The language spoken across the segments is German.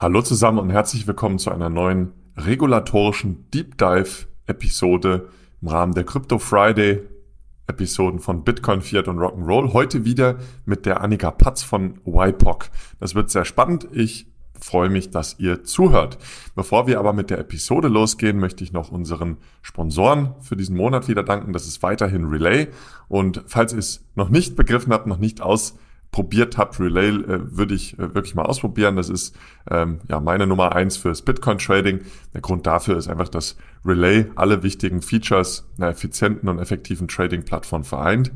Hallo zusammen und herzlich willkommen zu einer neuen regulatorischen Deep Dive Episode im Rahmen der Crypto Friday Episoden von Bitcoin, Fiat und Rock'n'Roll. Heute wieder mit der Annika Patz von YPOC. Das wird sehr spannend. Ich freue mich, dass ihr zuhört. Bevor wir aber mit der Episode losgehen, möchte ich noch unseren Sponsoren für diesen Monat wieder danken. Das ist weiterhin Relay. Und falls ihr es noch nicht begriffen habt, noch nicht aus probiert habt, Relay äh, würde ich äh, wirklich mal ausprobieren. Das ist ähm, ja meine Nummer eins fürs Bitcoin Trading. Der Grund dafür ist einfach, dass Relay alle wichtigen Features einer effizienten und effektiven Trading-Plattform vereint.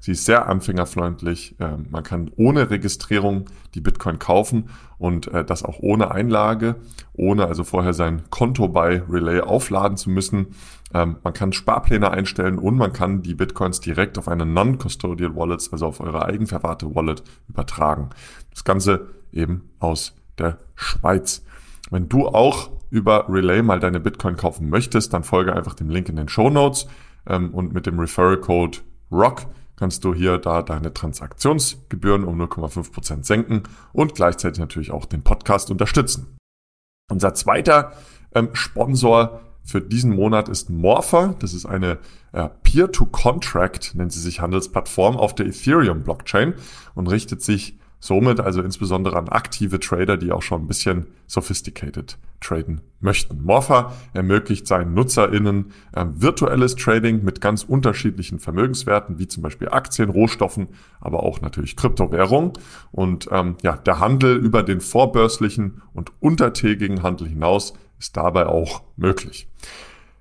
Sie ist sehr anfängerfreundlich. Äh, man kann ohne Registrierung die Bitcoin kaufen und äh, das auch ohne Einlage, ohne also vorher sein Konto bei Relay aufladen zu müssen. Ähm, man kann Sparpläne einstellen und man kann die Bitcoins direkt auf eine Non-Custodial Wallet, also auf eure eigenverwahrte Wallet übertragen. Das Ganze eben aus der Schweiz. Wenn du auch über Relay mal deine Bitcoin kaufen möchtest, dann folge einfach dem Link in den Show Notes ähm, und mit dem Referral Code ROCK kannst du hier da deine Transaktionsgebühren um 0,5 Prozent senken und gleichzeitig natürlich auch den Podcast unterstützen. Unser zweiter ähm, Sponsor für diesen Monat ist Morpher. Das ist eine äh, Peer-to-Contract, nennt sie sich Handelsplattform auf der Ethereum-Blockchain und richtet sich somit also insbesondere an aktive Trader, die auch schon ein bisschen sophisticated traden möchten. Morpher ermöglicht seinen NutzerInnen äh, virtuelles Trading mit ganz unterschiedlichen Vermögenswerten, wie zum Beispiel Aktien, Rohstoffen, aber auch natürlich Kryptowährung. Und ähm, ja, der Handel über den vorbörslichen und untertägigen Handel hinaus ist dabei auch möglich.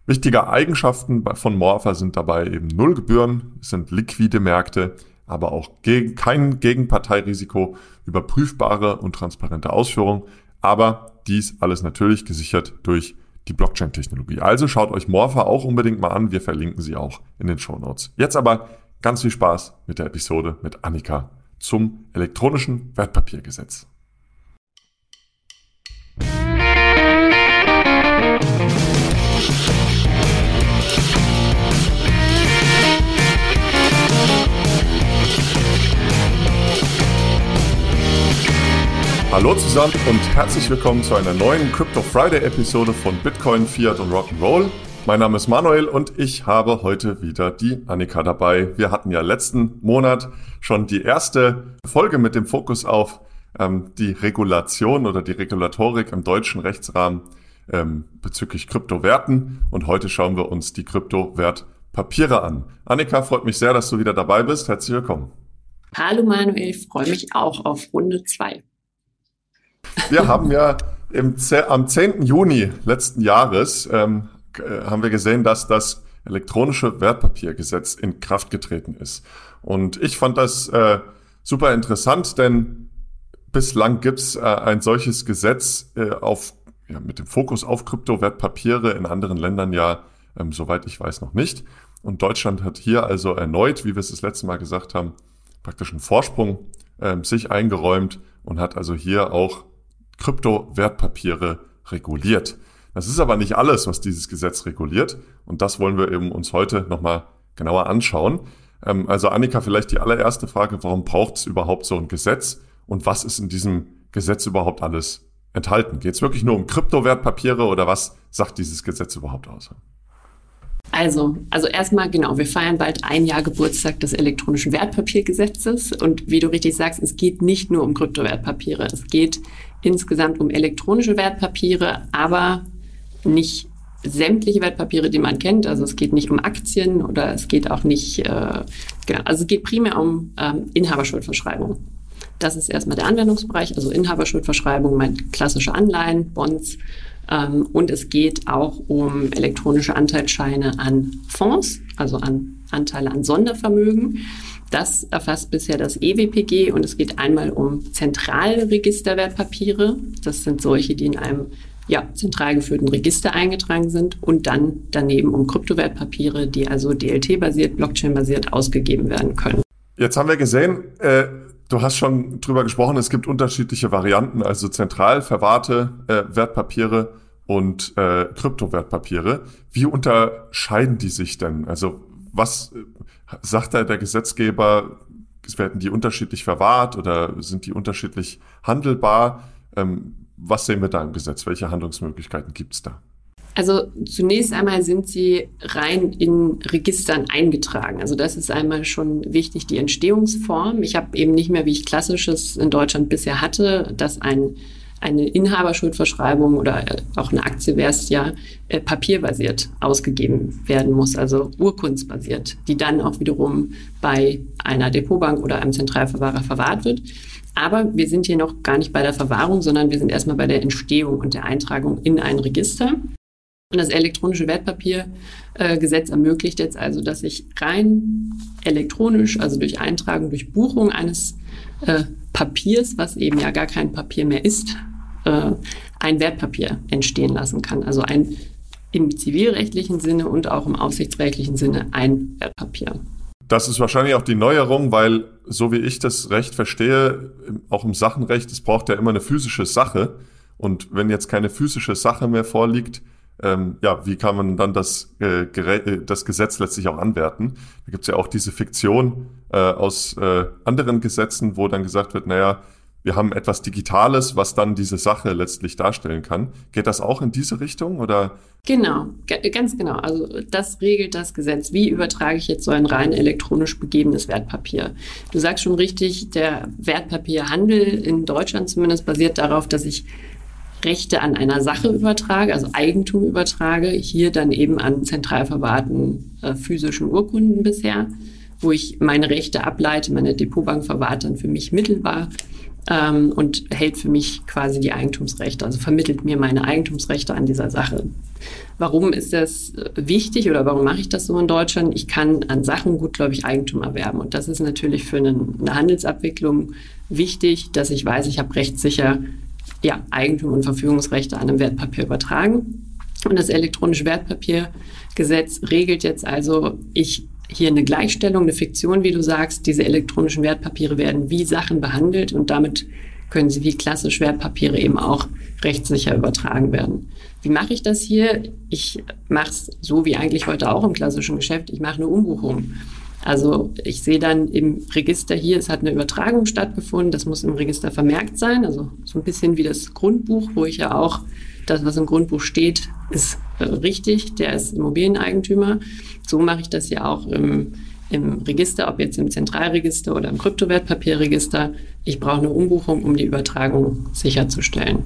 Wichtige Eigenschaften von Morpher sind dabei eben Nullgebühren, sind liquide Märkte, aber auch gegen, kein Gegenparteirisiko, überprüfbare und transparente Ausführung, aber dies alles natürlich gesichert durch die Blockchain-Technologie. Also schaut euch Morpher auch unbedingt mal an, wir verlinken sie auch in den Show Notes. Jetzt aber ganz viel Spaß mit der Episode mit Annika zum elektronischen Wertpapiergesetz. Hallo zusammen und herzlich willkommen zu einer neuen Crypto Friday Episode von Bitcoin, Fiat und Rock'n'Roll. Mein Name ist Manuel und ich habe heute wieder die Annika dabei. Wir hatten ja letzten Monat schon die erste Folge mit dem Fokus auf ähm, die Regulation oder die Regulatorik im deutschen Rechtsrahmen ähm, bezüglich Kryptowerten und heute schauen wir uns die Kryptowertpapiere an. Annika, freut mich sehr, dass du wieder dabei bist. Herzlich willkommen. Hallo Manuel, freue mich auch auf Runde 2. Wir haben ja im, am 10. Juni letzten Jahres ähm, äh, haben wir gesehen, dass das elektronische Wertpapiergesetz in Kraft getreten ist. Und ich fand das äh, super interessant, denn bislang gibt's äh, ein solches Gesetz äh, auf, ja, mit dem Fokus auf Kryptowertpapiere in anderen Ländern ja, ähm, soweit ich weiß, noch nicht. Und Deutschland hat hier also erneut, wie wir es das letzte Mal gesagt haben, praktisch einen Vorsprung ähm, sich eingeräumt und hat also hier auch Kryptowertpapiere reguliert. Das ist aber nicht alles, was dieses Gesetz reguliert. Und das wollen wir eben uns heute nochmal genauer anschauen. Ähm, also Annika, vielleicht die allererste Frage, warum braucht es überhaupt so ein Gesetz und was ist in diesem Gesetz überhaupt alles enthalten? Geht es wirklich nur um Kryptowertpapiere oder was sagt dieses Gesetz überhaupt aus? Also, also erstmal genau, wir feiern bald ein Jahr Geburtstag des elektronischen Wertpapiergesetzes und wie du richtig sagst, es geht nicht nur um Kryptowertpapiere, es geht insgesamt um elektronische Wertpapiere, aber nicht sämtliche Wertpapiere, die man kennt. Also es geht nicht um Aktien oder es geht auch nicht, äh, genau, also es geht primär um ähm, Inhaberschuldverschreibung. Das ist erstmal der Anwendungsbereich, also Inhaberschuldverschreibung, mein klassische Anleihen, Bonds. Ähm, und es geht auch um elektronische Anteilsscheine an Fonds, also an Anteile an Sondervermögen. Das erfasst bisher das EWPG und es geht einmal um zentrale Registerwertpapiere. Das sind solche, die in einem ja, zentral geführten Register eingetragen sind und dann daneben um Kryptowertpapiere, die also DLT-basiert, Blockchain-basiert ausgegeben werden können. Jetzt haben wir gesehen, äh, du hast schon drüber gesprochen, es gibt unterschiedliche Varianten, also zentral verwahrte äh, Wertpapiere und äh, Kryptowertpapiere. Wie unterscheiden die sich denn? Also was sagt da der Gesetzgeber? Werden die unterschiedlich verwahrt oder sind die unterschiedlich handelbar? Ähm, was sehen wir da im Gesetz? Welche Handlungsmöglichkeiten gibt es da? Also zunächst einmal sind sie rein in Registern eingetragen. Also das ist einmal schon wichtig, die Entstehungsform. Ich habe eben nicht mehr, wie ich klassisches in Deutschland bisher hatte, dass ein, eine Inhaberschuldverschreibung oder äh, auch eine Aktie wäre es ja äh, papierbasiert ausgegeben werden muss, also urkundsbasiert, die dann auch wiederum bei einer Depotbank oder einem Zentralverwahrer verwahrt wird. Aber wir sind hier noch gar nicht bei der Verwahrung, sondern wir sind erstmal bei der Entstehung und der Eintragung in ein Register. Und das elektronische Wertpapiergesetz äh, ermöglicht jetzt also, dass ich rein elektronisch, also durch Eintragung, durch Buchung eines äh, Papiers, was eben ja gar kein Papier mehr ist, äh, ein Wertpapier entstehen lassen kann. Also ein im zivilrechtlichen Sinne und auch im aufsichtsrechtlichen Sinne ein Wertpapier. Das ist wahrscheinlich auch die Neuerung, weil so wie ich das Recht verstehe, auch im Sachenrecht, es braucht ja immer eine physische Sache. Und wenn jetzt keine physische Sache mehr vorliegt, ähm, ja, wie kann man dann das, äh, äh, das Gesetz letztlich auch anwerten? Da gibt es ja auch diese Fiktion äh, aus äh, anderen Gesetzen, wo dann gesagt wird, naja, wir haben etwas Digitales, was dann diese Sache letztlich darstellen kann. Geht das auch in diese Richtung oder? Genau, ganz genau. Also das regelt das Gesetz. Wie übertrage ich jetzt so ein rein elektronisch begebenes Wertpapier? Du sagst schon richtig, der Wertpapierhandel in Deutschland zumindest basiert darauf, dass ich Rechte an einer Sache übertrage, also Eigentum übertrage, hier dann eben an zentral verwahrten äh, physischen Urkunden bisher, wo ich meine Rechte ableite, meine Depotbank verwahrt dann für mich mittelbar ähm, und hält für mich quasi die Eigentumsrechte, also vermittelt mir meine Eigentumsrechte an dieser Sache. Warum ist das wichtig oder warum mache ich das so in Deutschland? Ich kann an Sachen gut, glaube ich, Eigentum erwerben. Und das ist natürlich für eine, eine Handelsabwicklung wichtig, dass ich weiß, ich habe rechtssicher ja, Eigentum und Verfügungsrechte an einem Wertpapier übertragen. Und das elektronische Wertpapiergesetz regelt jetzt also, ich hier eine Gleichstellung, eine Fiktion, wie du sagst. Diese elektronischen Wertpapiere werden wie Sachen behandelt und damit können sie wie klassische Wertpapiere eben auch rechtssicher übertragen werden. Wie mache ich das hier? Ich mache es so wie eigentlich heute auch im klassischen Geschäft. Ich mache eine Umbuchung. Also ich sehe dann im Register hier, es hat eine Übertragung stattgefunden, das muss im Register vermerkt sein, also so ein bisschen wie das Grundbuch, wo ich ja auch das, was im Grundbuch steht, ist äh, richtig, der ist Immobilieneigentümer. So mache ich das ja auch im, im Register, ob jetzt im Zentralregister oder im Kryptowertpapierregister. Ich brauche eine Umbuchung, um die Übertragung sicherzustellen.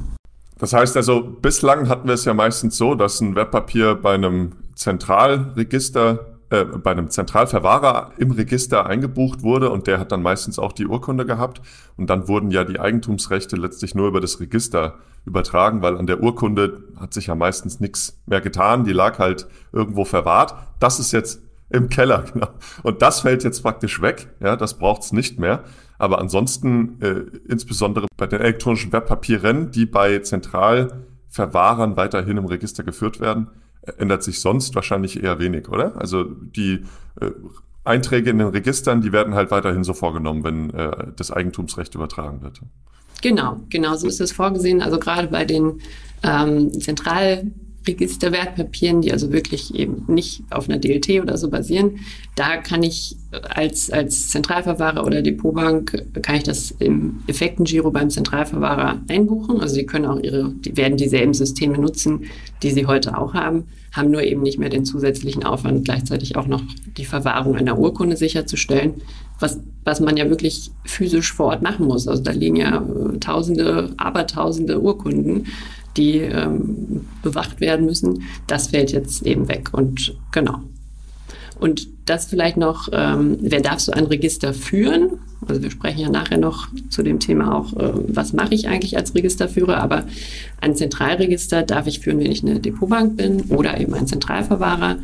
Das heißt also, bislang hatten wir es ja meistens so, dass ein Wertpapier bei einem Zentralregister äh, bei einem Zentralverwahrer im Register eingebucht wurde und der hat dann meistens auch die Urkunde gehabt und dann wurden ja die Eigentumsrechte letztlich nur über das Register übertragen, weil an der Urkunde hat sich ja meistens nichts mehr getan, die lag halt irgendwo verwahrt. Das ist jetzt im Keller, genau. Und das fällt jetzt praktisch weg, ja, das braucht's nicht mehr. Aber ansonsten, äh, insbesondere bei den elektronischen Wertpapieren, die bei Zentralverwahrern weiterhin im Register geführt werden, ändert sich sonst wahrscheinlich eher wenig, oder? Also die äh, Einträge in den Registern, die werden halt weiterhin so vorgenommen, wenn äh, das Eigentumsrecht übertragen wird. Genau, genau so ist es vorgesehen. Also gerade bei den ähm, Zentral Registerwertpapieren, die also wirklich eben nicht auf einer DLT oder so basieren. Da kann ich als, als Zentralverwahrer oder Depotbank, kann ich das im Effektengiro beim Zentralverwahrer einbuchen. Also sie können auch ihre, die werden dieselben Systeme nutzen, die sie heute auch haben, haben nur eben nicht mehr den zusätzlichen Aufwand, gleichzeitig auch noch die Verwahrung einer Urkunde sicherzustellen, was, was man ja wirklich physisch vor Ort machen muss. Also da liegen ja äh, tausende, abertausende Urkunden die ähm, bewacht werden müssen, das fällt jetzt eben weg. Und genau. Und das vielleicht noch, ähm, wer darf so ein Register führen? Also wir sprechen ja nachher noch zu dem Thema auch, äh, was mache ich eigentlich als Registerführer, aber ein Zentralregister darf ich führen, wenn ich eine Depotbank bin oder eben ein Zentralverwahrer.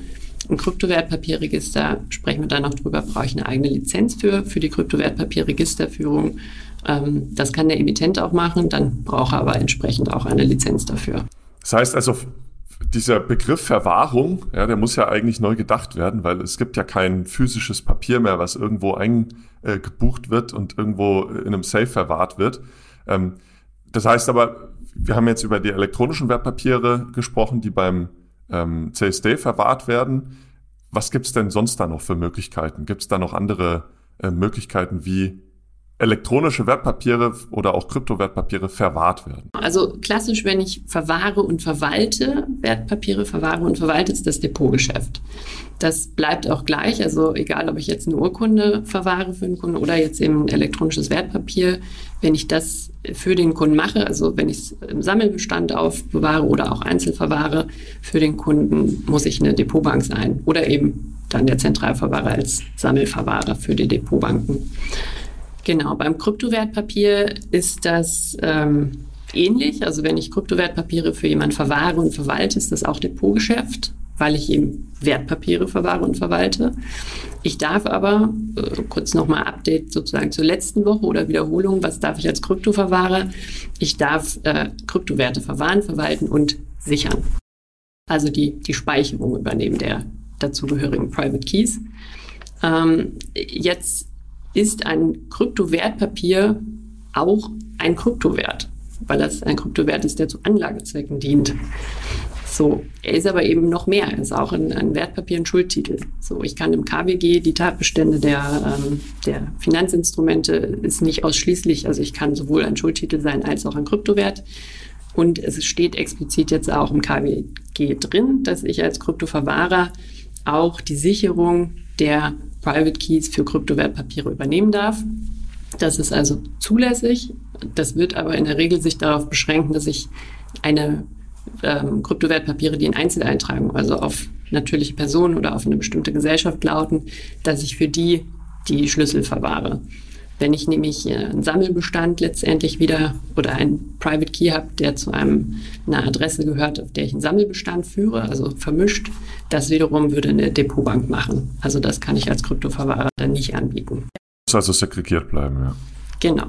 Ein Kryptowertpapierregister, sprechen wir da noch drüber, brauche ich eine eigene Lizenz für, für die Kryptowertpapierregisterführung. Ähm, das kann der Emittent auch machen, dann braucht er aber entsprechend auch eine Lizenz dafür. Das heißt also, dieser Begriff Verwahrung, ja, der muss ja eigentlich neu gedacht werden, weil es gibt ja kein physisches Papier mehr, was irgendwo eingebucht wird und irgendwo in einem Safe verwahrt wird. Ähm, das heißt aber, wir haben jetzt über die elektronischen Wertpapiere gesprochen, die beim ähm, CSD verwahrt werden. Was gibt es denn sonst da noch für Möglichkeiten? Gibt es da noch andere äh, Möglichkeiten, wie elektronische Wertpapiere oder auch Kryptowertpapiere verwahrt werden? Also klassisch, wenn ich verwahre und verwalte Wertpapiere, verwahre und verwalte, ist das Depotgeschäft. Das bleibt auch gleich, also egal, ob ich jetzt eine Urkunde verwahre für einen Kunden oder jetzt eben ein elektronisches Wertpapier, wenn ich das für den Kunden mache, also wenn ich es im Sammelbestand aufbewahre oder auch einzelverwahre für den Kunden, muss ich eine Depotbank sein oder eben dann der Zentralverwahrer als Sammelverwahrer für die Depotbanken. Genau, beim Kryptowertpapier ist das ähm, ähnlich. Also wenn ich Kryptowertpapiere für jemanden verwahre und verwalte, ist das auch Depotgeschäft, weil ich eben Wertpapiere verwahre und verwalte. Ich darf aber, äh, kurz nochmal Update sozusagen zur letzten Woche oder Wiederholung, was darf ich als Kryptoverwahrer? Ich darf äh, Kryptowerte verwahren, verwalten und sichern. Also die, die Speicherung übernehmen der dazugehörigen Private Keys. Ähm, jetzt ist ein Kryptowertpapier auch ein Kryptowert, weil das ein Kryptowert ist, der zu Anlagezwecken dient. So, er ist aber eben noch mehr. Er ist auch ein, ein Wertpapier, ein Schuldtitel. So, ich kann im KWG die Tatbestände der, ähm, der Finanzinstrumente ist nicht ausschließlich, also ich kann sowohl ein Schuldtitel sein als auch ein Kryptowert. Und es steht explizit jetzt auch im KWG drin, dass ich als Kryptoverwahrer auch die Sicherung der Private Keys für Kryptowertpapiere übernehmen darf. Das ist also zulässig. Das wird aber in der Regel sich darauf beschränken, dass ich eine ähm, Kryptowertpapiere, die in Einzeleintragung, also auf natürliche Personen oder auf eine bestimmte Gesellschaft lauten, dass ich für die die Schlüssel verwahre. Wenn ich nämlich äh, einen Sammelbestand letztendlich wieder oder einen Private Key habe, der zu einem, einer Adresse gehört, auf der ich einen Sammelbestand führe, also vermischt, das wiederum würde eine Depotbank machen. Also das kann ich als Kryptoverwahrer dann nicht anbieten. Muss also segregiert bleiben, ja. Genau.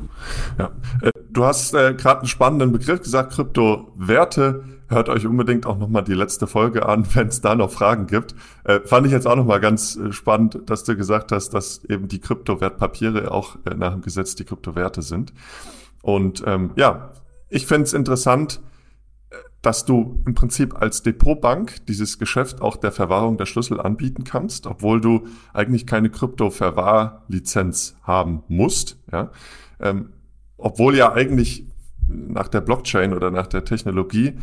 Ja. Äh, du hast äh, gerade einen spannenden Begriff gesagt, Kryptowerte. Hört euch unbedingt auch nochmal die letzte Folge an, wenn es da noch Fragen gibt. Äh, fand ich jetzt auch nochmal ganz äh, spannend, dass du gesagt hast, dass eben die Kryptowertpapiere auch äh, nach dem Gesetz die Kryptowerte sind. Und ähm, ja, ich finde es interessant, äh, dass du im Prinzip als Depotbank dieses Geschäft auch der Verwahrung der Schlüssel anbieten kannst, obwohl du eigentlich keine Krypto-Verwahrlizenz haben musst. Ja? Ähm, obwohl ja eigentlich nach der Blockchain oder nach der Technologie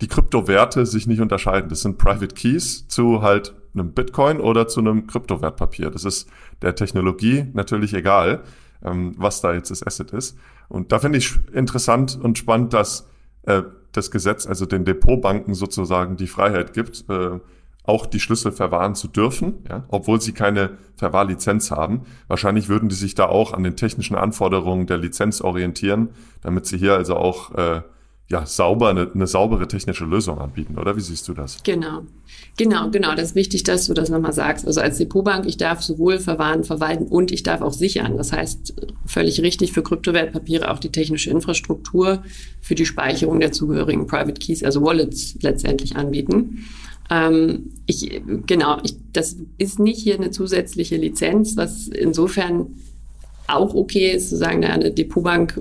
die Kryptowerte sich nicht unterscheiden. Das sind Private Keys zu halt einem Bitcoin oder zu einem Kryptowertpapier. Das ist der Technologie natürlich egal, ähm, was da jetzt das Asset ist. Und da finde ich interessant und spannend, dass äh, das Gesetz also den Depotbanken sozusagen die Freiheit gibt, äh, auch die Schlüssel verwahren zu dürfen, ja, obwohl sie keine Verwahrlizenz haben. Wahrscheinlich würden die sich da auch an den technischen Anforderungen der Lizenz orientieren, damit sie hier also auch äh, ja, sauber, eine, eine saubere technische Lösung anbieten, oder? Wie siehst du das? Genau. Genau, genau. Das ist wichtig, dass du das nochmal sagst. Also als Depotbank, ich darf sowohl verwahren, verwalten und ich darf auch sichern. Das heißt, völlig richtig für Kryptowertpapiere auch die technische Infrastruktur für die Speicherung der zugehörigen Private Keys, also Wallets letztendlich anbieten. Ähm, ich, genau, ich, das ist nicht hier eine zusätzliche Lizenz, was insofern auch okay ist, zu sagen, eine Depotbank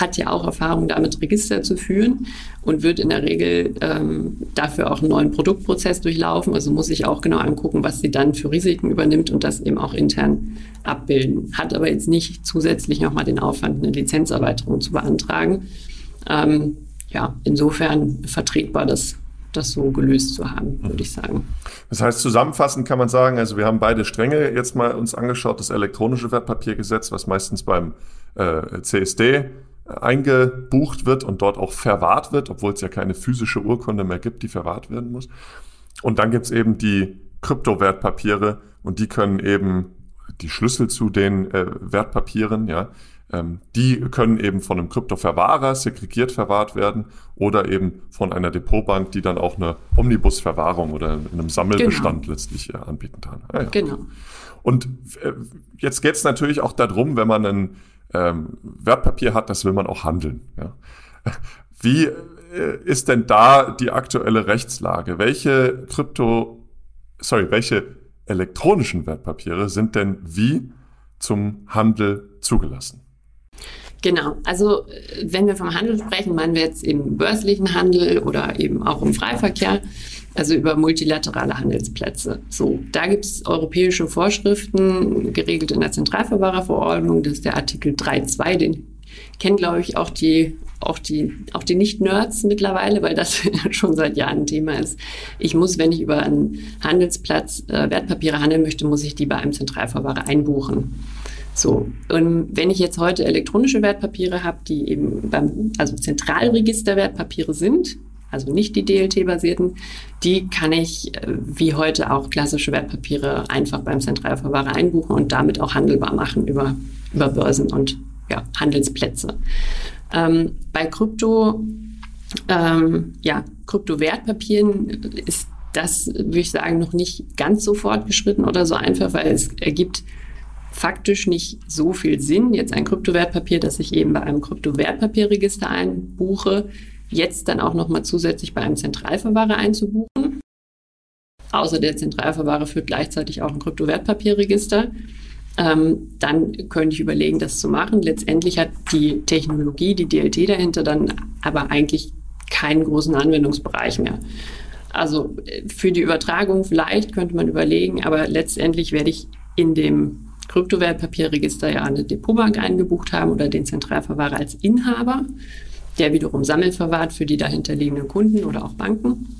hat ja auch Erfahrung damit, Register zu führen und wird in der Regel ähm, dafür auch einen neuen Produktprozess durchlaufen. Also muss ich auch genau angucken, was sie dann für Risiken übernimmt und das eben auch intern abbilden. Hat aber jetzt nicht zusätzlich nochmal den Aufwand, eine Lizenzerweiterung zu beantragen. Ähm, ja, insofern vertretbar, das das so gelöst zu haben, würde ich sagen. Das heißt, zusammenfassend kann man sagen, also wir haben beide Stränge jetzt mal uns angeschaut, das elektronische Wertpapiergesetz, was meistens beim äh, CSD eingebucht wird und dort auch verwahrt wird, obwohl es ja keine physische Urkunde mehr gibt, die verwahrt werden muss. Und dann gibt's eben die Kryptowertpapiere und die können eben die Schlüssel zu den äh, Wertpapieren, ja, ähm, die können eben von einem Kryptoverwahrer segregiert verwahrt werden oder eben von einer Depotbank, die dann auch eine Omnibusverwahrung oder in einem Sammelbestand genau. letztlich äh, anbieten kann. Ah, ja. Genau. Und äh, jetzt geht's natürlich auch darum, wenn man ein ähm, Wertpapier hat, das will man auch handeln. Ja. Wie äh, ist denn da die aktuelle Rechtslage? Welche Krypto, sorry, welche elektronischen Wertpapiere sind denn wie zum Handel zugelassen? Genau, also wenn wir vom Handel sprechen, meinen wir jetzt im börslichen Handel oder eben auch im Freiverkehr. Also über multilaterale Handelsplätze. So, da gibt es europäische Vorschriften, geregelt in der Zentralverwahrerverordnung, das ist der Artikel 3.2, den kennen, glaube ich, auch die auch die, auch die Nicht-Nerds mittlerweile, weil das schon seit Jahren ein Thema ist. Ich muss, wenn ich über einen Handelsplatz äh, Wertpapiere handeln möchte, muss ich die bei einem Zentralverwahrer einbuchen. So, und wenn ich jetzt heute elektronische Wertpapiere habe, die eben beim, also Zentralregister Wertpapiere sind, also nicht die DLT-basierten, die kann ich äh, wie heute auch klassische Wertpapiere einfach beim Zentralverwahrer einbuchen und damit auch handelbar machen über, über Börsen und ja, Handelsplätze. Ähm, bei Krypto, ähm, ja, Kryptowertpapieren ist das, würde ich sagen, noch nicht ganz so fortgeschritten oder so einfach, weil es ergibt faktisch nicht so viel Sinn, jetzt ein Kryptowertpapier, das ich eben bei einem Kryptowertpapierregister einbuche, jetzt dann auch nochmal zusätzlich bei einem Zentralverwahrer einzubuchen. Außer der Zentralverwahrer führt gleichzeitig auch ein Kryptowertpapierregister. Ähm, dann könnte ich überlegen, das zu machen. Letztendlich hat die Technologie, die DLT dahinter dann aber eigentlich keinen großen Anwendungsbereich mehr. Also äh, für die Übertragung vielleicht könnte man überlegen, aber letztendlich werde ich in dem Kryptowertpapierregister ja eine Depotbank eingebucht haben oder den Zentralverwahrer als Inhaber, der wiederum sammelverwahrt für die dahinterliegenden Kunden oder auch Banken.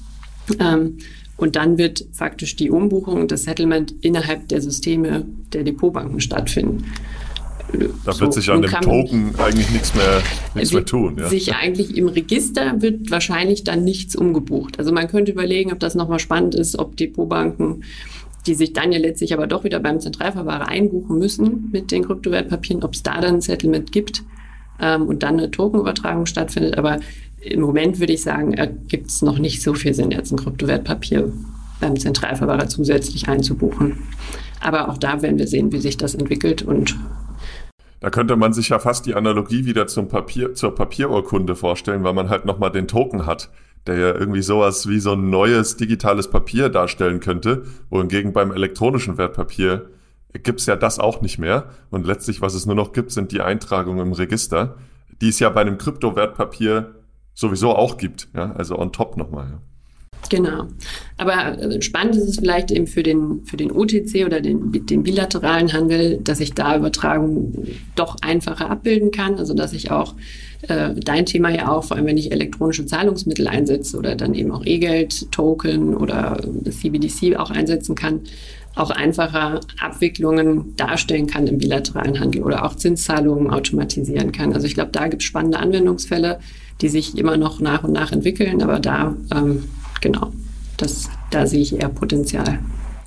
Ähm, und dann wird faktisch die Umbuchung, das Settlement innerhalb der Systeme der Depotbanken stattfinden. Da so, wird sich an dem Token eigentlich nichts mehr, nichts mehr tun. Ja. Sich eigentlich im Register wird wahrscheinlich dann nichts umgebucht. Also man könnte überlegen, ob das nochmal spannend ist, ob Depotbanken die sich dann ja letztlich aber doch wieder beim Zentralverwahrer einbuchen müssen mit den Kryptowertpapieren, ob es da dann ein Settlement gibt ähm, und dann eine Tokenübertragung stattfindet. Aber im Moment würde ich sagen, äh, gibt es noch nicht so viel Sinn, jetzt ein Kryptowertpapier beim Zentralverwahrer zusätzlich einzubuchen. Aber auch da werden wir sehen, wie sich das entwickelt und da könnte man sich ja fast die Analogie wieder zum Papier, zur Papierurkunde vorstellen, weil man halt nochmal den Token hat der ja irgendwie sowas wie so ein neues digitales Papier darstellen könnte, wohingegen beim elektronischen Wertpapier gibt's ja das auch nicht mehr. Und letztlich, was es nur noch gibt, sind die Eintragungen im Register, die es ja bei einem Kryptowertpapier sowieso auch gibt. Ja? Also on top nochmal. Ja. Genau. Aber äh, spannend ist es vielleicht eben für den, für den OTC oder den, den bilateralen Handel, dass ich da Übertragungen doch einfacher abbilden kann. Also dass ich auch äh, dein Thema ja auch, vor allem wenn ich elektronische Zahlungsmittel einsetze oder dann eben auch E-Geld, Token oder CBDC auch einsetzen kann, auch einfacher Abwicklungen darstellen kann im bilateralen Handel oder auch Zinszahlungen automatisieren kann. Also ich glaube, da gibt es spannende Anwendungsfälle, die sich immer noch nach und nach entwickeln, aber da ähm, genau, das, da sehe ich eher Potenzial.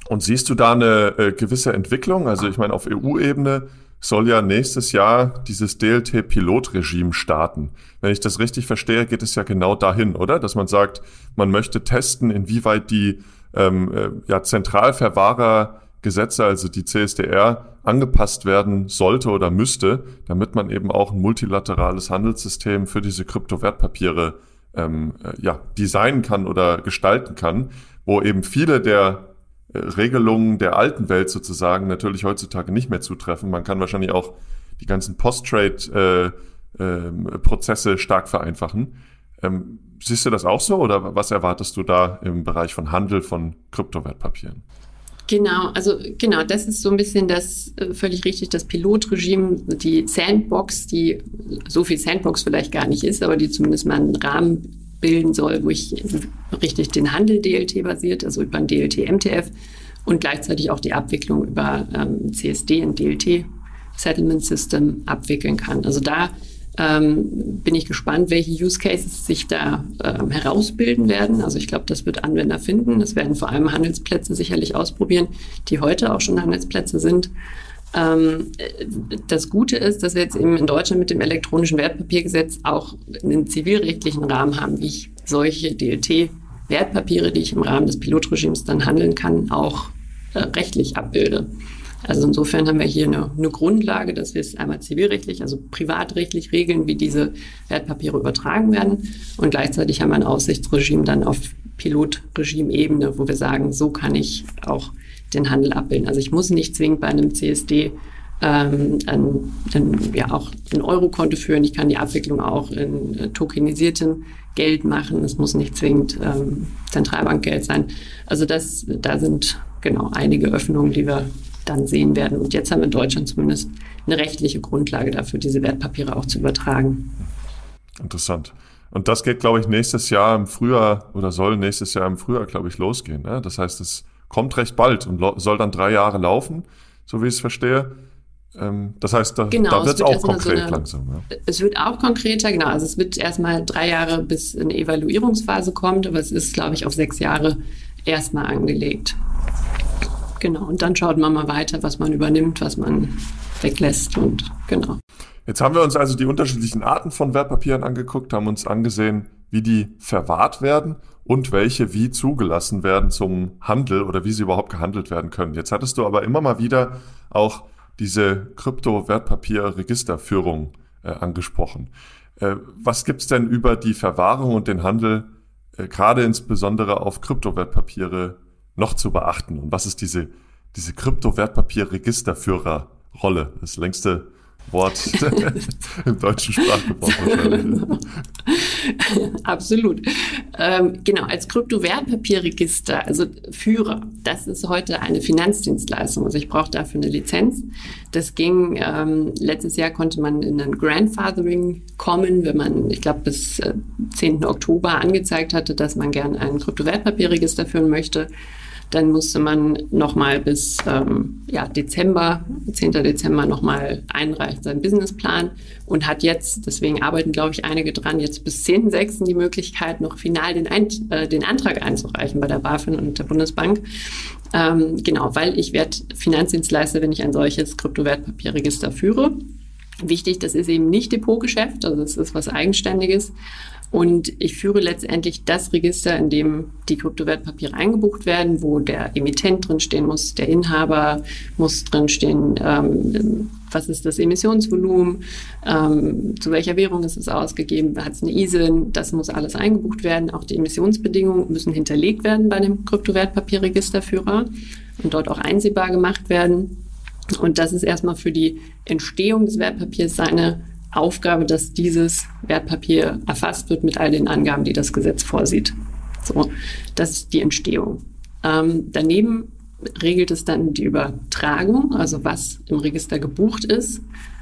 Und siehst du da eine äh, gewisse Entwicklung? Also ich meine, auf EU-Ebene soll ja nächstes Jahr dieses DLT-Pilotregime starten. Wenn ich das richtig verstehe, geht es ja genau dahin, oder? Dass man sagt, man möchte testen, inwieweit die ähm, äh, ja, Zentralverwahrergesetze, also die CSDR, angepasst werden sollte oder müsste, damit man eben auch ein multilaterales Handelssystem für diese Kryptowertpapiere ähm, äh, ja, designen kann oder gestalten kann, wo eben viele der Regelungen der alten Welt sozusagen natürlich heutzutage nicht mehr zutreffen. Man kann wahrscheinlich auch die ganzen Post-Trade-Prozesse äh, äh, stark vereinfachen. Ähm, siehst du das auch so oder was erwartest du da im Bereich von Handel von Kryptowertpapieren? Genau, also genau, das ist so ein bisschen das äh, völlig richtig, das Pilotregime, die Sandbox, die so viel Sandbox vielleicht gar nicht ist, aber die zumindest mal einen Rahmen bilden soll, wo ich richtig den Handel DLT basiert, also über ein DLT MTF und gleichzeitig auch die Abwicklung über ähm, CSD, ein DLT Settlement System abwickeln kann. Also da ähm, bin ich gespannt, welche Use Cases sich da ähm, herausbilden werden. Also ich glaube, das wird Anwender finden. Das werden vor allem Handelsplätze sicherlich ausprobieren, die heute auch schon Handelsplätze sind. Ähm, das Gute ist, dass wir jetzt eben in Deutschland mit dem elektronischen Wertpapiergesetz auch einen zivilrechtlichen Rahmen haben, wie ich solche DLT-Wertpapiere, die ich im Rahmen des Pilotregimes dann handeln kann, auch äh, rechtlich abbilde. Also insofern haben wir hier eine, eine, Grundlage, dass wir es einmal zivilrechtlich, also privatrechtlich regeln, wie diese Wertpapiere übertragen werden. Und gleichzeitig haben wir ein Aussichtsregime dann auf Pilotregime-Ebene, wo wir sagen, so kann ich auch den Handel abbilden. Also ich muss nicht zwingend bei einem CSD ähm, ein, ein, ja auch ein Eurokonto führen. Ich kann die Abwicklung auch in äh, tokenisiertem Geld machen. Es muss nicht zwingend ähm, Zentralbankgeld sein. Also das, da sind genau einige Öffnungen, die wir dann sehen werden. Und jetzt haben wir in Deutschland zumindest eine rechtliche Grundlage dafür, diese Wertpapiere auch zu übertragen. Interessant. Und das geht, glaube ich, nächstes Jahr im Frühjahr oder soll nächstes Jahr im Frühjahr, glaube ich, losgehen. Ne? Das heißt, es kommt recht bald und soll dann drei Jahre laufen, so wie ich es verstehe. Ähm, das heißt, da, genau, da wird es auch konkret so eine, langsam. Ja. Es wird auch konkreter, genau. Also es wird erstmal drei Jahre bis eine Evaluierungsphase kommt, aber es ist, glaube ich, auf sechs Jahre erstmal angelegt. Genau, und dann schaut man mal weiter, was man übernimmt, was man weglässt und genau. Jetzt haben wir uns also die unterschiedlichen Arten von Wertpapieren angeguckt, haben uns angesehen, wie die verwahrt werden und welche wie zugelassen werden zum Handel oder wie sie überhaupt gehandelt werden können. Jetzt hattest du aber immer mal wieder auch diese Krypto-Wertpapier-Registerführung äh, angesprochen. Äh, was gibt's denn über die Verwahrung und den Handel äh, gerade insbesondere auf Kryptowertpapiere noch zu beachten? Und was ist diese, diese Kryptowertpapier-Registerführer-Rolle? Das längste Wort im deutschen Sprachgebrauch wahrscheinlich. Absolut. Ähm, genau, als Kryptowertpapierregister, also Führer, das ist heute eine Finanzdienstleistung. Also ich brauche dafür eine Lizenz. Das ging, ähm, letztes Jahr konnte man in ein Grandfathering kommen, wenn man, ich glaube, bis äh, 10. Oktober angezeigt hatte, dass man gerne ein Kryptowertpapierregister führen möchte. Dann musste man nochmal bis ähm, ja, Dezember, 10. Dezember nochmal einreichen, seinen Businessplan und hat jetzt, deswegen arbeiten, glaube ich, einige dran, jetzt bis 10.06. die Möglichkeit, noch final den, Ein äh, den Antrag einzureichen bei der BaFin und der Bundesbank. Ähm, genau, weil ich werde Finanzdienstleister, wenn ich ein solches Kryptowertpapierregister führe. Wichtig, das ist eben nicht Depotgeschäft, also das ist was Eigenständiges. Und ich führe letztendlich das Register, in dem die Kryptowertpapiere eingebucht werden, wo der Emittent drinstehen muss, der Inhaber muss drinstehen, ähm, was ist das Emissionsvolumen, ähm, zu welcher Währung ist es ausgegeben, hat es eine ISIN, das muss alles eingebucht werden. Auch die Emissionsbedingungen müssen hinterlegt werden bei dem Kryptowertpapierregisterführer und dort auch einsehbar gemacht werden. Und das ist erstmal für die Entstehung des Wertpapiers seine Aufgabe, dass dieses Wertpapier erfasst wird mit all den Angaben, die das Gesetz vorsieht. So, das ist die Entstehung. Ähm, daneben regelt es dann die Übertragung, also was im Register gebucht ist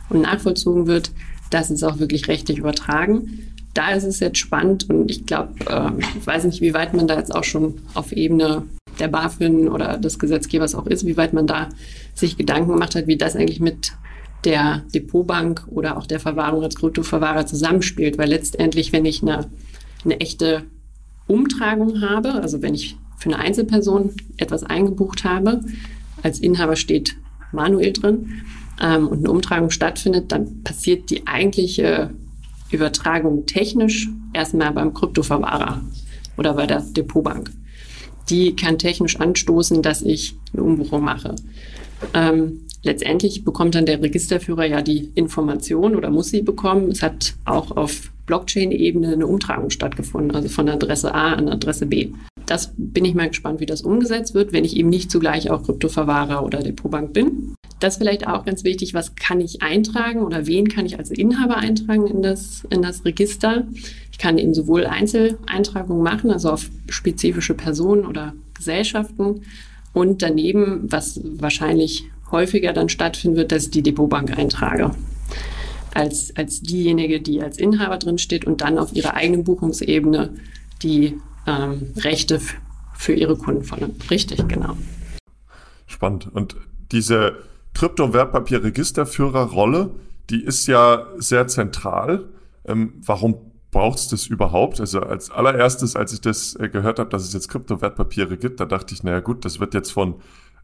und nachvollzogen wird, das ist auch wirklich rechtlich übertragen. Da ist es jetzt spannend und ich glaube, äh, ich weiß nicht, wie weit man da jetzt auch schon auf Ebene der BaFin oder des Gesetzgebers auch ist, wie weit man da sich Gedanken gemacht hat, wie das eigentlich mit der Depotbank oder auch der Verwahrung als Kryptoverwahrer zusammenspielt, weil letztendlich, wenn ich eine, eine echte Umtragung habe, also wenn ich für eine Einzelperson etwas eingebucht habe, als Inhaber steht manuell drin ähm, und eine Umtragung stattfindet, dann passiert die eigentliche Übertragung technisch erstmal beim Kryptoverwahrer oder bei der Depotbank. Die kann technisch anstoßen, dass ich eine Umbuchung mache. Ähm, letztendlich bekommt dann der Registerführer ja die Information oder muss sie bekommen. Es hat auch auf Blockchain-Ebene eine Umtragung stattgefunden, also von Adresse A an Adresse B. Das bin ich mal gespannt, wie das umgesetzt wird, wenn ich eben nicht zugleich auch Kryptoverwahrer oder Depotbank bin. Das vielleicht auch ganz wichtig, was kann ich eintragen oder wen kann ich als Inhaber eintragen in das, in das Register? Ich kann eben sowohl Einzeleintragungen machen, also auf spezifische Personen oder Gesellschaften und daneben, was wahrscheinlich häufiger dann stattfinden wird, dass ich die Depotbank eintrage. Als, als diejenige, die als Inhaber drin steht und dann auf ihrer eigenen Buchungsebene die ähm, Rechte für ihre Kunden von. Richtig, genau. Spannend. Und diese Kryptowertpapier-Registerführerrolle, die ist ja sehr zentral. Ähm, warum braucht es das überhaupt? Also als allererstes, als ich das äh, gehört habe, dass es jetzt Kryptowertpapiere gibt, da dachte ich, naja gut, das wird jetzt von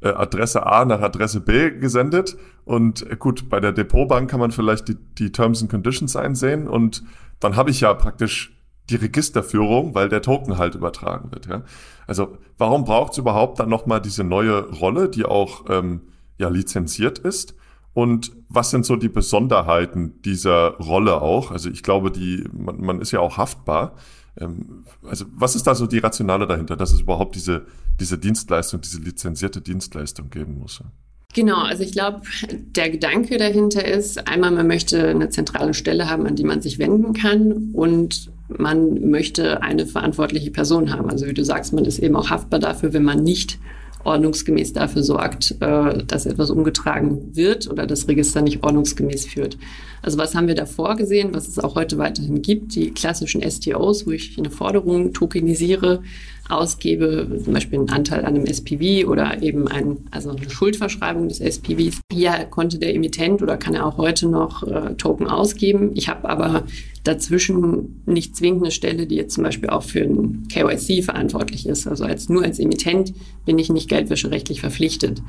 äh, Adresse A nach Adresse B gesendet. Und äh, gut, bei der Depotbank kann man vielleicht die, die Terms and Conditions einsehen und dann habe ich ja praktisch die Registerführung, weil der Token halt übertragen wird. Ja? Also warum braucht es überhaupt dann nochmal diese neue Rolle, die auch ähm, ja lizenziert ist? Und was sind so die Besonderheiten dieser Rolle auch? Also ich glaube, die man, man ist ja auch haftbar. Ähm, also was ist da so die Rationale dahinter, dass es überhaupt diese, diese Dienstleistung, diese lizenzierte Dienstleistung geben muss? Genau, also ich glaube, der Gedanke dahinter ist, einmal man möchte eine zentrale Stelle haben, an die man sich wenden kann und man möchte eine verantwortliche Person haben. Also wie du sagst, man ist eben auch haftbar dafür, wenn man nicht ordnungsgemäß dafür sorgt, äh, dass etwas umgetragen wird oder das Register nicht ordnungsgemäß führt. Also was haben wir da vorgesehen, was es auch heute weiterhin gibt? Die klassischen STOs, wo ich eine Forderung tokenisiere, ausgebe, zum Beispiel einen Anteil an einem SPV oder eben ein, also eine Schuldverschreibung des SPVs. Hier konnte der Emittent oder kann er auch heute noch äh, Token ausgeben. Ich habe aber dazwischen nicht zwingend eine Stelle, die jetzt zum Beispiel auch für ein KYC verantwortlich ist. Also als, nur als Emittent bin ich nicht geldwäscherechtlich verpflichtet.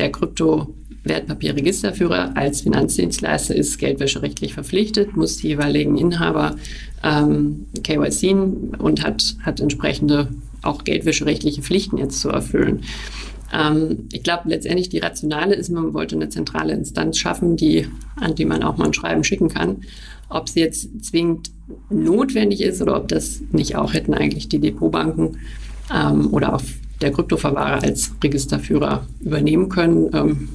Der Krypto-Wertpapierregisterführer als Finanzdienstleister ist geldwäscherechtlich verpflichtet, muss die jeweiligen Inhaber ähm, KYC und hat, hat entsprechende auch geldwäscherechtliche Pflichten jetzt zu erfüllen. Ähm, ich glaube, letztendlich die Rationale ist, man wollte eine zentrale Instanz schaffen, die, an die man auch mal ein Schreiben schicken kann. Ob es jetzt zwingend notwendig ist oder ob das nicht auch hätten eigentlich die Depotbanken ähm, oder auch der Kryptoverwahrer als Registerführer übernehmen können. Ähm,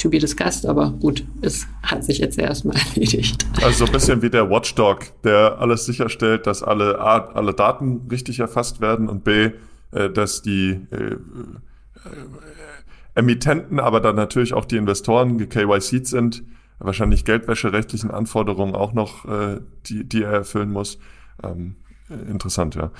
to be discussed, aber gut, es hat sich jetzt erstmal erledigt. Also so ein bisschen wie der Watchdog, der alles sicherstellt, dass alle A, alle Daten richtig erfasst werden und B, äh, dass die äh, äh, Emittenten, aber dann natürlich auch die Investoren gekyc'd sind, wahrscheinlich geldwäscherechtlichen Anforderungen auch noch, äh, die, die er erfüllen muss. Ähm, interessant, ja.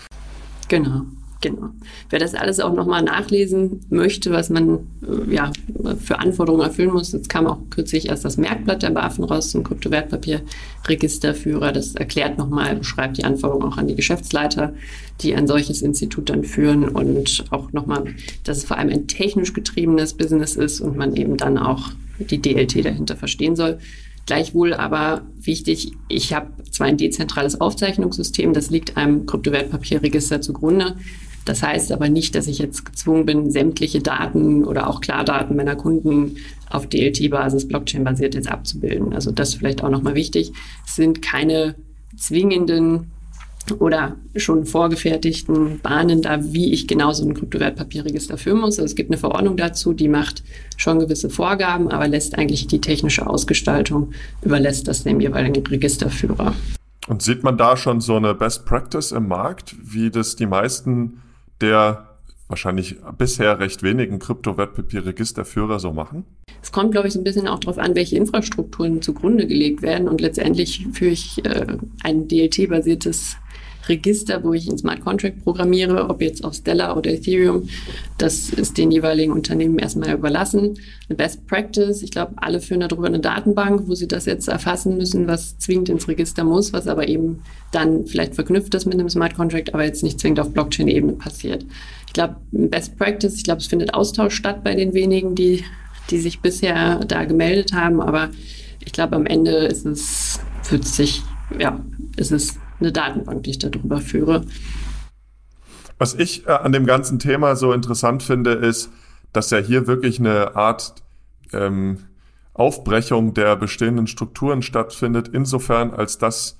Genau. Genau. Wer das alles auch nochmal nachlesen möchte, was man äh, ja, für Anforderungen erfüllen muss, jetzt kam auch kürzlich erst das Merkblatt der BaFin raus zum Kryptowertpapierregisterführer. Das erklärt nochmal, beschreibt die Anforderungen auch an die Geschäftsleiter, die ein solches Institut dann führen und auch nochmal, dass es vor allem ein technisch getriebenes Business ist und man eben dann auch die DLT dahinter verstehen soll. Gleichwohl aber wichtig, ich habe zwar ein dezentrales Aufzeichnungssystem, das liegt einem Kryptowertpapierregister zugrunde. Das heißt aber nicht, dass ich jetzt gezwungen bin, sämtliche Daten oder auch Klardaten meiner Kunden auf DLT-Basis, Blockchain-basiert jetzt abzubilden. Also das vielleicht auch nochmal wichtig. Es sind keine zwingenden oder schon vorgefertigten Bahnen da, wie ich genau so ein Kryptowertpapierregister führen muss. Also es gibt eine Verordnung dazu, die macht schon gewisse Vorgaben, aber lässt eigentlich die technische Ausgestaltung, überlässt das dem jeweiligen Registerführer. Und sieht man da schon so eine Best Practice im Markt, wie das die meisten der wahrscheinlich bisher recht wenigen Kryptowertpapierregisterführer so machen? Es kommt, glaube ich, so ein bisschen auch darauf an, welche Infrastrukturen zugrunde gelegt werden. Und letztendlich führe ich äh, ein DLT-basiertes Register, wo ich ein Smart Contract programmiere, ob jetzt auf Stellar oder Ethereum. Das ist den jeweiligen Unternehmen erstmal überlassen. Eine Best Practice, ich glaube, alle führen darüber eine Datenbank, wo sie das jetzt erfassen müssen, was zwingend ins Register muss, was aber eben dann vielleicht verknüpft ist mit einem Smart Contract, aber jetzt nicht zwingend auf Blockchain-Ebene passiert. Ich glaube, Best Practice, ich glaube, es findet Austausch statt bei den wenigen, die, die sich bisher da gemeldet haben, aber ich glaube, am Ende ist es, fühlt sich, ja, ist es eine Datenbank, die ich darüber führe. Was ich äh, an dem ganzen Thema so interessant finde, ist, dass ja hier wirklich eine Art ähm, Aufbrechung der bestehenden Strukturen stattfindet, insofern als dass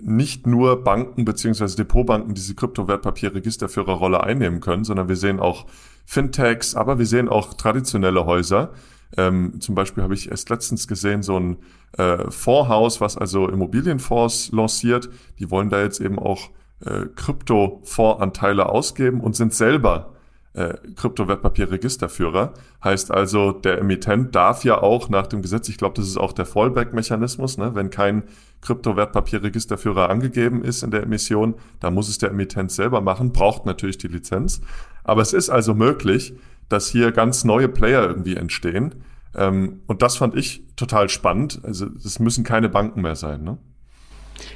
nicht nur Banken beziehungsweise Depotbanken diese Kryptowertpapierregisterführerrolle einnehmen können, sondern wir sehen auch Fintechs, aber wir sehen auch traditionelle Häuser. Ähm, zum Beispiel habe ich erst letztens gesehen, so ein äh, Fondshaus, was also Immobilienfonds lanciert. Die wollen da jetzt eben auch äh, Kryptofondsanteile ausgeben und sind selber äh, Kryptowertpapierregisterführer. Heißt also, der Emittent darf ja auch nach dem Gesetz, ich glaube, das ist auch der Fallback-Mechanismus, ne? wenn kein Kryptowertpapierregisterführer angegeben ist in der Emission, dann muss es der Emittent selber machen, braucht natürlich die Lizenz. Aber es ist also möglich, dass hier ganz neue Player irgendwie entstehen. Ähm, und das fand ich total spannend. Also es müssen keine Banken mehr sein, ne?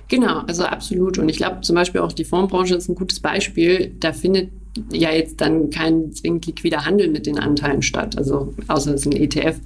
Genau, also absolut. Und ich glaube zum Beispiel auch die Fondsbranche ist ein gutes Beispiel. Da findet ja jetzt dann kein zwingend liquider Handel mit den Anteilen statt, also außer es ist ein ETF.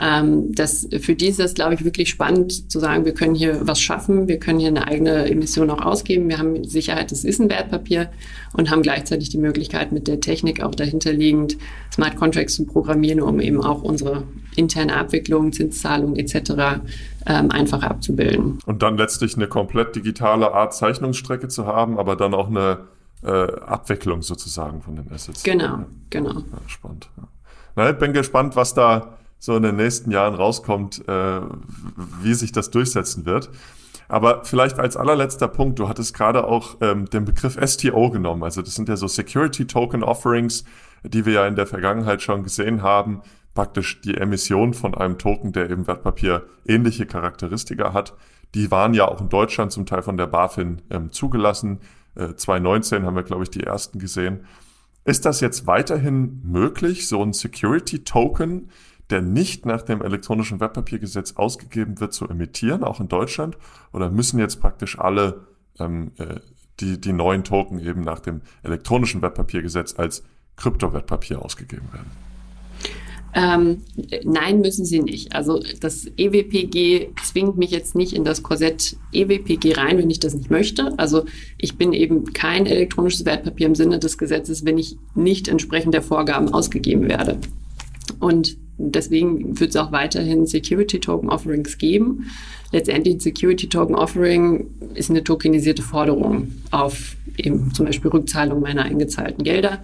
Ähm, das, für die ist das, glaube ich, wirklich spannend zu sagen, wir können hier was schaffen, wir können hier eine eigene Emission auch ausgeben, wir haben Sicherheit, es ist ein Wertpapier und haben gleichzeitig die Möglichkeit, mit der Technik auch dahinterliegend Smart Contracts zu programmieren, um eben auch unsere interne Abwicklung, Zinszahlung etc. Ähm, einfacher abzubilden. Und dann letztlich eine komplett digitale Art Zeichnungsstrecke zu haben, aber dann auch eine äh, Abwicklung sozusagen von den Assets. Genau, genau. Ja, spannend. Ja. Na, ich bin gespannt, was da so in den nächsten Jahren rauskommt, äh, wie sich das durchsetzen wird. Aber vielleicht als allerletzter Punkt, du hattest gerade auch ähm, den Begriff STO genommen. Also das sind ja so Security Token Offerings, die wir ja in der Vergangenheit schon gesehen haben. Praktisch die Emission von einem Token, der eben Wertpapier ähnliche Charakteristika hat. Die waren ja auch in Deutschland zum Teil von der BaFin ähm, zugelassen. Äh, 2019 haben wir, glaube ich, die ersten gesehen. Ist das jetzt weiterhin möglich, so ein Security Token der nicht nach dem elektronischen Wertpapiergesetz ausgegeben wird, zu emittieren, auch in Deutschland? Oder müssen jetzt praktisch alle ähm, äh, die, die neuen Token eben nach dem elektronischen Wertpapiergesetz als Kryptowertpapier ausgegeben werden? Ähm, nein, müssen sie nicht. Also das EWPG zwingt mich jetzt nicht in das Korsett EWPG rein, wenn ich das nicht möchte. Also ich bin eben kein elektronisches Wertpapier im Sinne des Gesetzes, wenn ich nicht entsprechend der Vorgaben ausgegeben werde. Und deswegen wird es auch weiterhin Security Token Offerings geben. Letztendlich Security Token Offering ist eine tokenisierte Forderung auf eben zum Beispiel Rückzahlung meiner eingezahlten Gelder.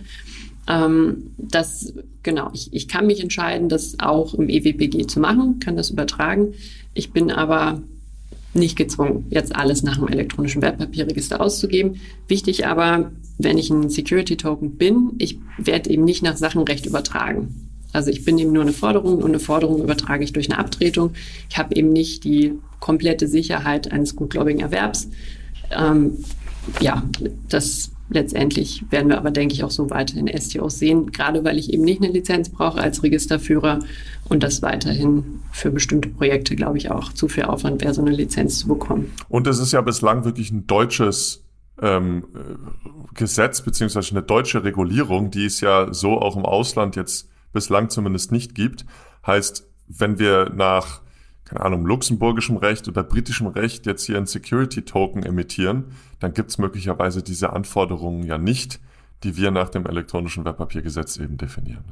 Ähm, das, genau, ich, ich kann mich entscheiden, das auch im EWPG zu machen, kann das übertragen. Ich bin aber nicht gezwungen, jetzt alles nach dem elektronischen Wertpapierregister auszugeben. Wichtig aber, wenn ich ein Security Token bin, ich werde eben nicht nach Sachenrecht übertragen. Also ich bin eben nur eine Forderung und eine Forderung übertrage ich durch eine Abtretung. Ich habe eben nicht die komplette Sicherheit eines gutgläubigen Erwerbs. Ähm, ja, das letztendlich werden wir aber, denke ich, auch so weiterhin STOs sehen, gerade weil ich eben nicht eine Lizenz brauche als Registerführer und das weiterhin für bestimmte Projekte, glaube ich, auch zu viel Aufwand wäre, so eine Lizenz zu bekommen. Und es ist ja bislang wirklich ein deutsches ähm, Gesetz beziehungsweise eine deutsche Regulierung, die es ja so auch im Ausland jetzt bislang zumindest nicht gibt. Heißt, wenn wir nach, keine Ahnung, luxemburgischem Recht oder britischem Recht jetzt hier ein Security Token emittieren, dann gibt es möglicherweise diese Anforderungen ja nicht, die wir nach dem elektronischen Wertpapiergesetz eben definieren.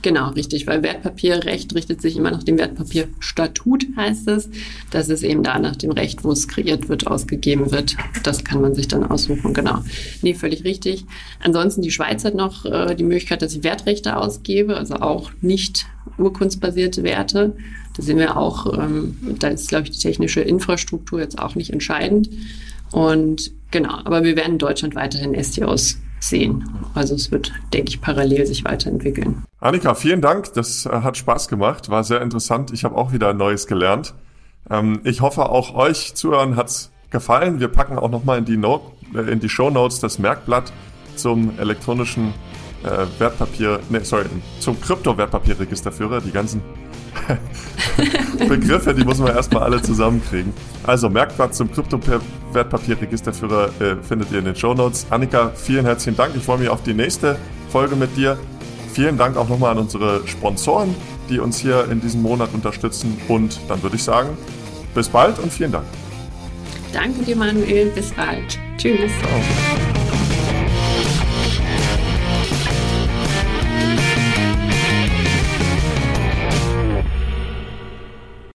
Genau, richtig, weil Wertpapierrecht richtet sich immer nach dem Wertpapierstatut, heißt es. Das ist eben da nach dem Recht, wo es kreiert wird, ausgegeben wird. Das kann man sich dann aussuchen, genau. Nee, völlig richtig. Ansonsten, die Schweiz hat noch äh, die Möglichkeit, dass ich Wertrechte ausgebe, also auch nicht urkunstbasierte Werte. Da sehen wir auch, ähm, da ist, glaube ich, die technische Infrastruktur jetzt auch nicht entscheidend. Und genau, aber wir werden in Deutschland weiterhin STOs sehen. Also es wird, denke ich, parallel sich weiterentwickeln. Annika, vielen Dank. Das äh, hat Spaß gemacht, war sehr interessant. Ich habe auch wieder Neues gelernt. Ähm, ich hoffe, auch euch Zuhören hat's gefallen. Wir packen auch nochmal in die, Note, äh, in die Show Notes das Merkblatt zum elektronischen äh, Wertpapier, nee, sorry, zum Krypto-Wertpapierregisterführer. Die ganzen Begriffe, die muss man erstmal alle zusammenkriegen. Also Merkblatt zum Krypto-Wertpapierregisterführer äh, findet ihr in den Show Notes. Annika, vielen herzlichen Dank. Ich freue mich auf die nächste Folge mit dir. Vielen Dank auch nochmal an unsere Sponsoren, die uns hier in diesem Monat unterstützen. Und dann würde ich sagen, bis bald und vielen Dank. Danke dir, Manuel. Bis bald. Tschüss. Ciao.